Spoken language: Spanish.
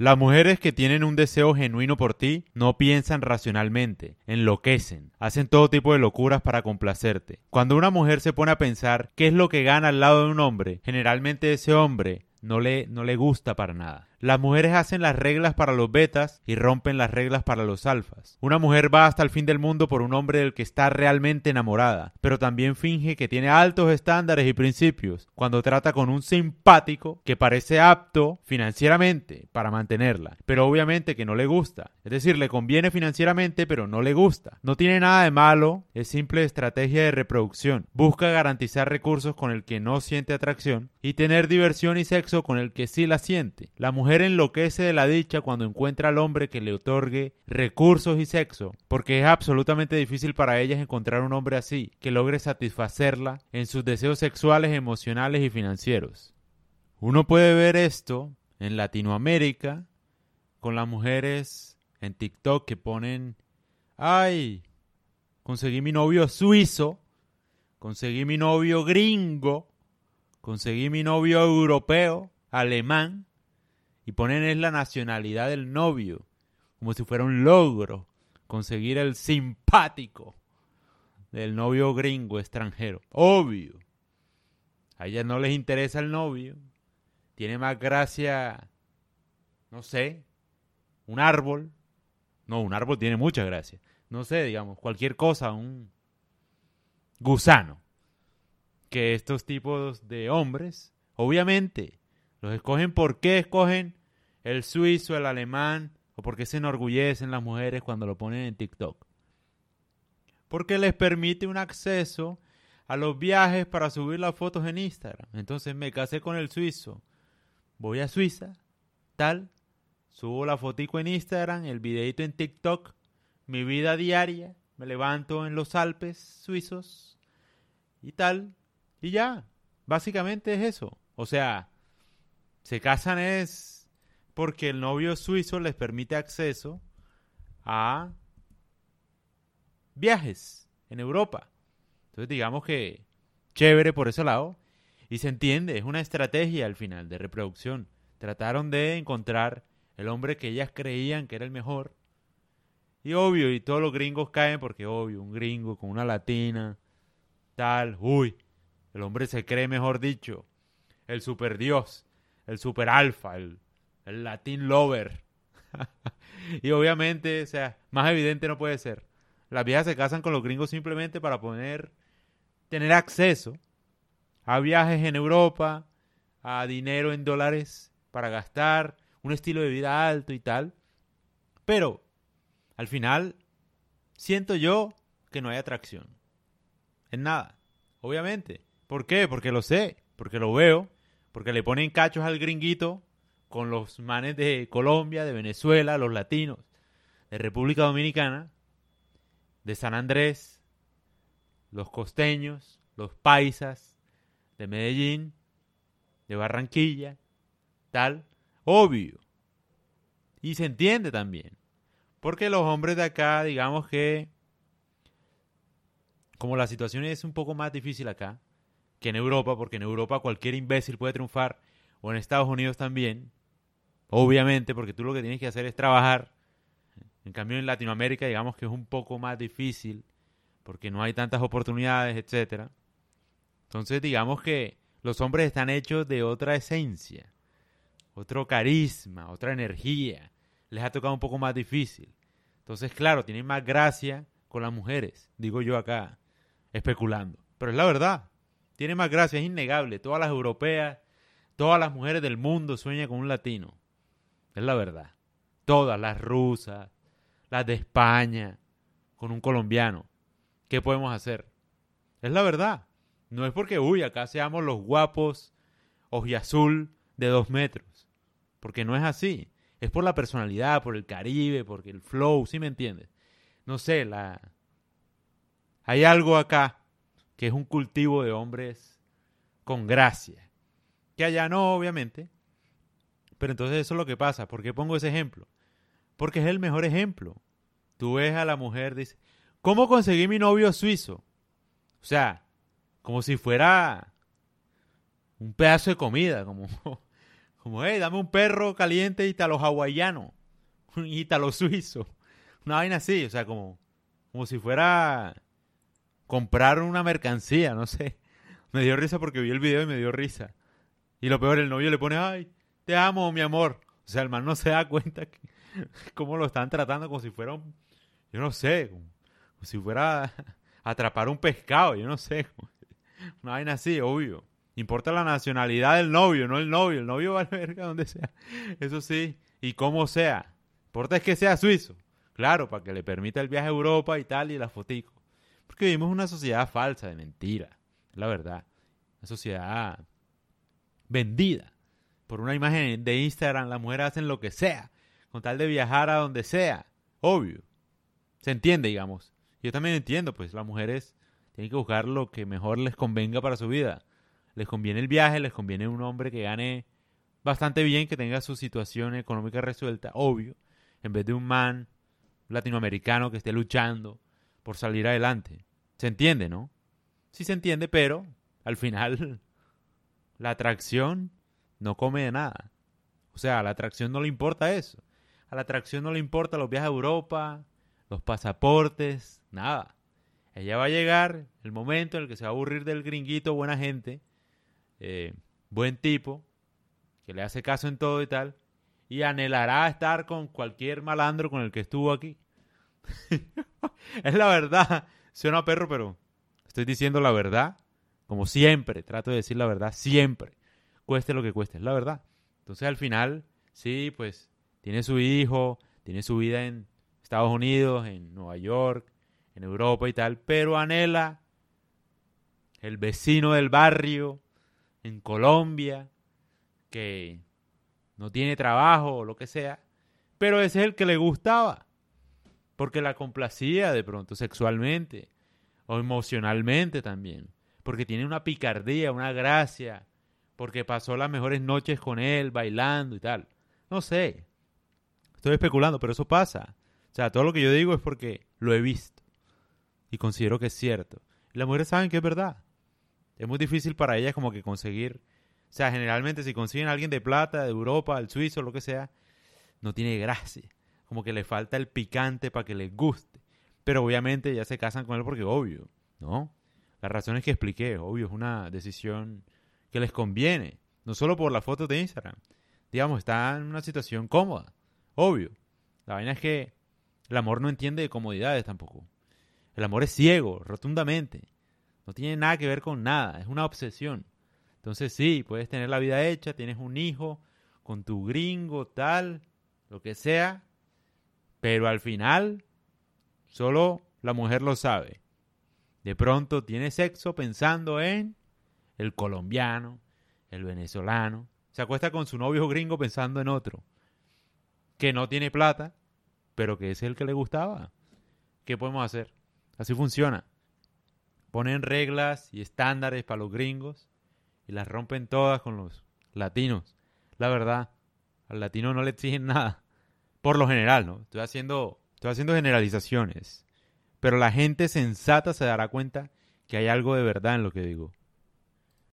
Las mujeres que tienen un deseo genuino por ti no piensan racionalmente, enloquecen, hacen todo tipo de locuras para complacerte. Cuando una mujer se pone a pensar qué es lo que gana al lado de un hombre, generalmente ese hombre no le, no le gusta para nada. Las mujeres hacen las reglas para los betas y rompen las reglas para los alfas. Una mujer va hasta el fin del mundo por un hombre del que está realmente enamorada, pero también finge que tiene altos estándares y principios cuando trata con un simpático que parece apto financieramente para mantenerla, pero obviamente que no le gusta. Es decir, le conviene financieramente, pero no le gusta. No tiene nada de malo, es simple estrategia de reproducción. Busca garantizar recursos con el que no siente atracción y tener diversión y sexo con el que sí la siente. La mujer mujer enloquece de la dicha cuando encuentra al hombre que le otorgue recursos y sexo, porque es absolutamente difícil para ellas encontrar un hombre así, que logre satisfacerla en sus deseos sexuales, emocionales y financieros. Uno puede ver esto en Latinoamérica con las mujeres en TikTok que ponen, ay, conseguí mi novio suizo, conseguí mi novio gringo, conseguí mi novio europeo, alemán, y ponen es la nacionalidad del novio, como si fuera un logro conseguir el simpático del novio gringo extranjero. Obvio. A ellas no les interesa el novio. Tiene más gracia, no sé, un árbol. No, un árbol tiene mucha gracia. No sé, digamos, cualquier cosa, un gusano. Que estos tipos de hombres, obviamente, los escogen. ¿Por qué escogen el suizo, el alemán, o porque se enorgullecen las mujeres cuando lo ponen en TikTok. Porque les permite un acceso a los viajes para subir las fotos en Instagram. Entonces me casé con el suizo. Voy a Suiza, tal, subo la fotico en Instagram, el videito en TikTok, mi vida diaria, me levanto en los Alpes suizos y tal, y ya. Básicamente es eso. O sea, se casan es porque el novio suizo les permite acceso a viajes en Europa. Entonces digamos que chévere por ese lado. Y se entiende, es una estrategia al final de reproducción. Trataron de encontrar el hombre que ellas creían que era el mejor. Y obvio, y todos los gringos caen porque obvio, un gringo con una latina, tal, uy, el hombre se cree, mejor dicho, el super dios, el super alfa, el Latin Lover. y obviamente, o sea, más evidente no puede ser. Las viejas se casan con los gringos simplemente para poder tener acceso a viajes en Europa, a dinero en dólares para gastar, un estilo de vida alto y tal. Pero, al final, siento yo que no hay atracción. En nada. Obviamente. ¿Por qué? Porque lo sé, porque lo veo, porque le ponen cachos al gringuito con los manes de Colombia, de Venezuela, los latinos, de República Dominicana, de San Andrés, los costeños, los paisas, de Medellín, de Barranquilla, tal, obvio. Y se entiende también. Porque los hombres de acá, digamos que, como la situación es un poco más difícil acá que en Europa, porque en Europa cualquier imbécil puede triunfar, o en Estados Unidos también, Obviamente, porque tú lo que tienes que hacer es trabajar. En cambio, en Latinoamérica, digamos que es un poco más difícil, porque no hay tantas oportunidades, etcétera. Entonces, digamos que los hombres están hechos de otra esencia, otro carisma, otra energía. Les ha tocado un poco más difícil. Entonces, claro, tienen más gracia con las mujeres, digo yo acá, especulando. Pero es la verdad. Tiene más gracia, es innegable. Todas las europeas, todas las mujeres del mundo sueñan con un latino. Es la verdad. Todas las rusas, las de España, con un colombiano. ¿Qué podemos hacer? Es la verdad. No es porque, uy, acá seamos los guapos ojiazul de dos metros. Porque no es así. Es por la personalidad, por el Caribe, porque el flow, ¿sí me entiendes? No sé, la... Hay algo acá que es un cultivo de hombres con gracia. Que allá no, obviamente. Pero entonces eso es lo que pasa. ¿Por qué pongo ese ejemplo? Porque es el mejor ejemplo. Tú ves a la mujer, dice, ¿cómo conseguí mi novio suizo? O sea, como si fuera un pedazo de comida, como, Como, hey, dame un perro caliente ítalo hawaiano, un ítalo suizo. Una vaina así, o sea, como, como si fuera comprar una mercancía, no sé. Me dio risa porque vi el video y me dio risa. Y lo peor, el novio le pone, ay, te amo, mi amor. O sea, el man no se da cuenta que, cómo lo están tratando como si fuera un, yo no sé, como, si fuera atrapar un pescado, yo no sé. Una vaina así, obvio. Importa la nacionalidad del novio, no el novio. El novio va a verga donde sea. Eso sí. Y cómo sea. Importa es que sea suizo. Claro, para que le permita el viaje a Europa y tal y la fotico. Porque vivimos una sociedad falsa, de mentira. La verdad. Una sociedad vendida. Por una imagen de Instagram, las mujeres hacen lo que sea. Con tal de viajar a donde sea. Obvio. Se entiende, digamos. Yo también entiendo, pues las mujeres tienen que buscar lo que mejor les convenga para su vida les conviene el viaje, les conviene un hombre que gane bastante bien, que tenga su situación económica resuelta, obvio, en vez de un man latinoamericano que esté luchando por salir adelante. Se entiende, ¿no? Sí se entiende, pero al final la atracción no come de nada. O sea, a la atracción no le importa eso. A la atracción no le importa los viajes a Europa, los pasaportes, nada. Ella va a llegar el momento en el que se va a aburrir del gringuito buena gente eh, buen tipo, que le hace caso en todo y tal, y anhelará estar con cualquier malandro con el que estuvo aquí. es la verdad. Suena perro, pero estoy diciendo la verdad. Como siempre, trato de decir la verdad siempre. Cueste lo que cueste, es la verdad. Entonces al final, sí, pues tiene su hijo, tiene su vida en Estados Unidos, en Nueva York, en Europa y tal, pero anhela el vecino del barrio, en Colombia, que no tiene trabajo o lo que sea, pero ese es el que le gustaba, porque la complacía de pronto sexualmente o emocionalmente también, porque tiene una picardía, una gracia, porque pasó las mejores noches con él bailando y tal. No sé, estoy especulando, pero eso pasa. O sea, todo lo que yo digo es porque lo he visto y considero que es cierto. Y las mujeres saben que es verdad es muy difícil para ellas como que conseguir, o sea, generalmente si consiguen a alguien de plata, de Europa, el suizo, lo que sea, no tiene gracia, como que le falta el picante para que les guste. Pero obviamente ya se casan con él porque obvio, ¿no? Las razones que expliqué, obvio, es una decisión que les conviene, no solo por la foto de Instagram. Digamos, está en una situación cómoda, obvio. La vaina es que el amor no entiende de comodidades tampoco. El amor es ciego, rotundamente. No tiene nada que ver con nada, es una obsesión. Entonces sí, puedes tener la vida hecha, tienes un hijo con tu gringo, tal, lo que sea, pero al final solo la mujer lo sabe. De pronto tiene sexo pensando en el colombiano, el venezolano, se acuesta con su novio gringo pensando en otro, que no tiene plata, pero que es el que le gustaba. ¿Qué podemos hacer? Así funciona ponen reglas y estándares para los gringos y las rompen todas con los latinos. La verdad, al latino no le exigen nada. Por lo general, ¿no? Estoy haciendo, estoy haciendo generalizaciones. Pero la gente sensata se dará cuenta que hay algo de verdad en lo que digo.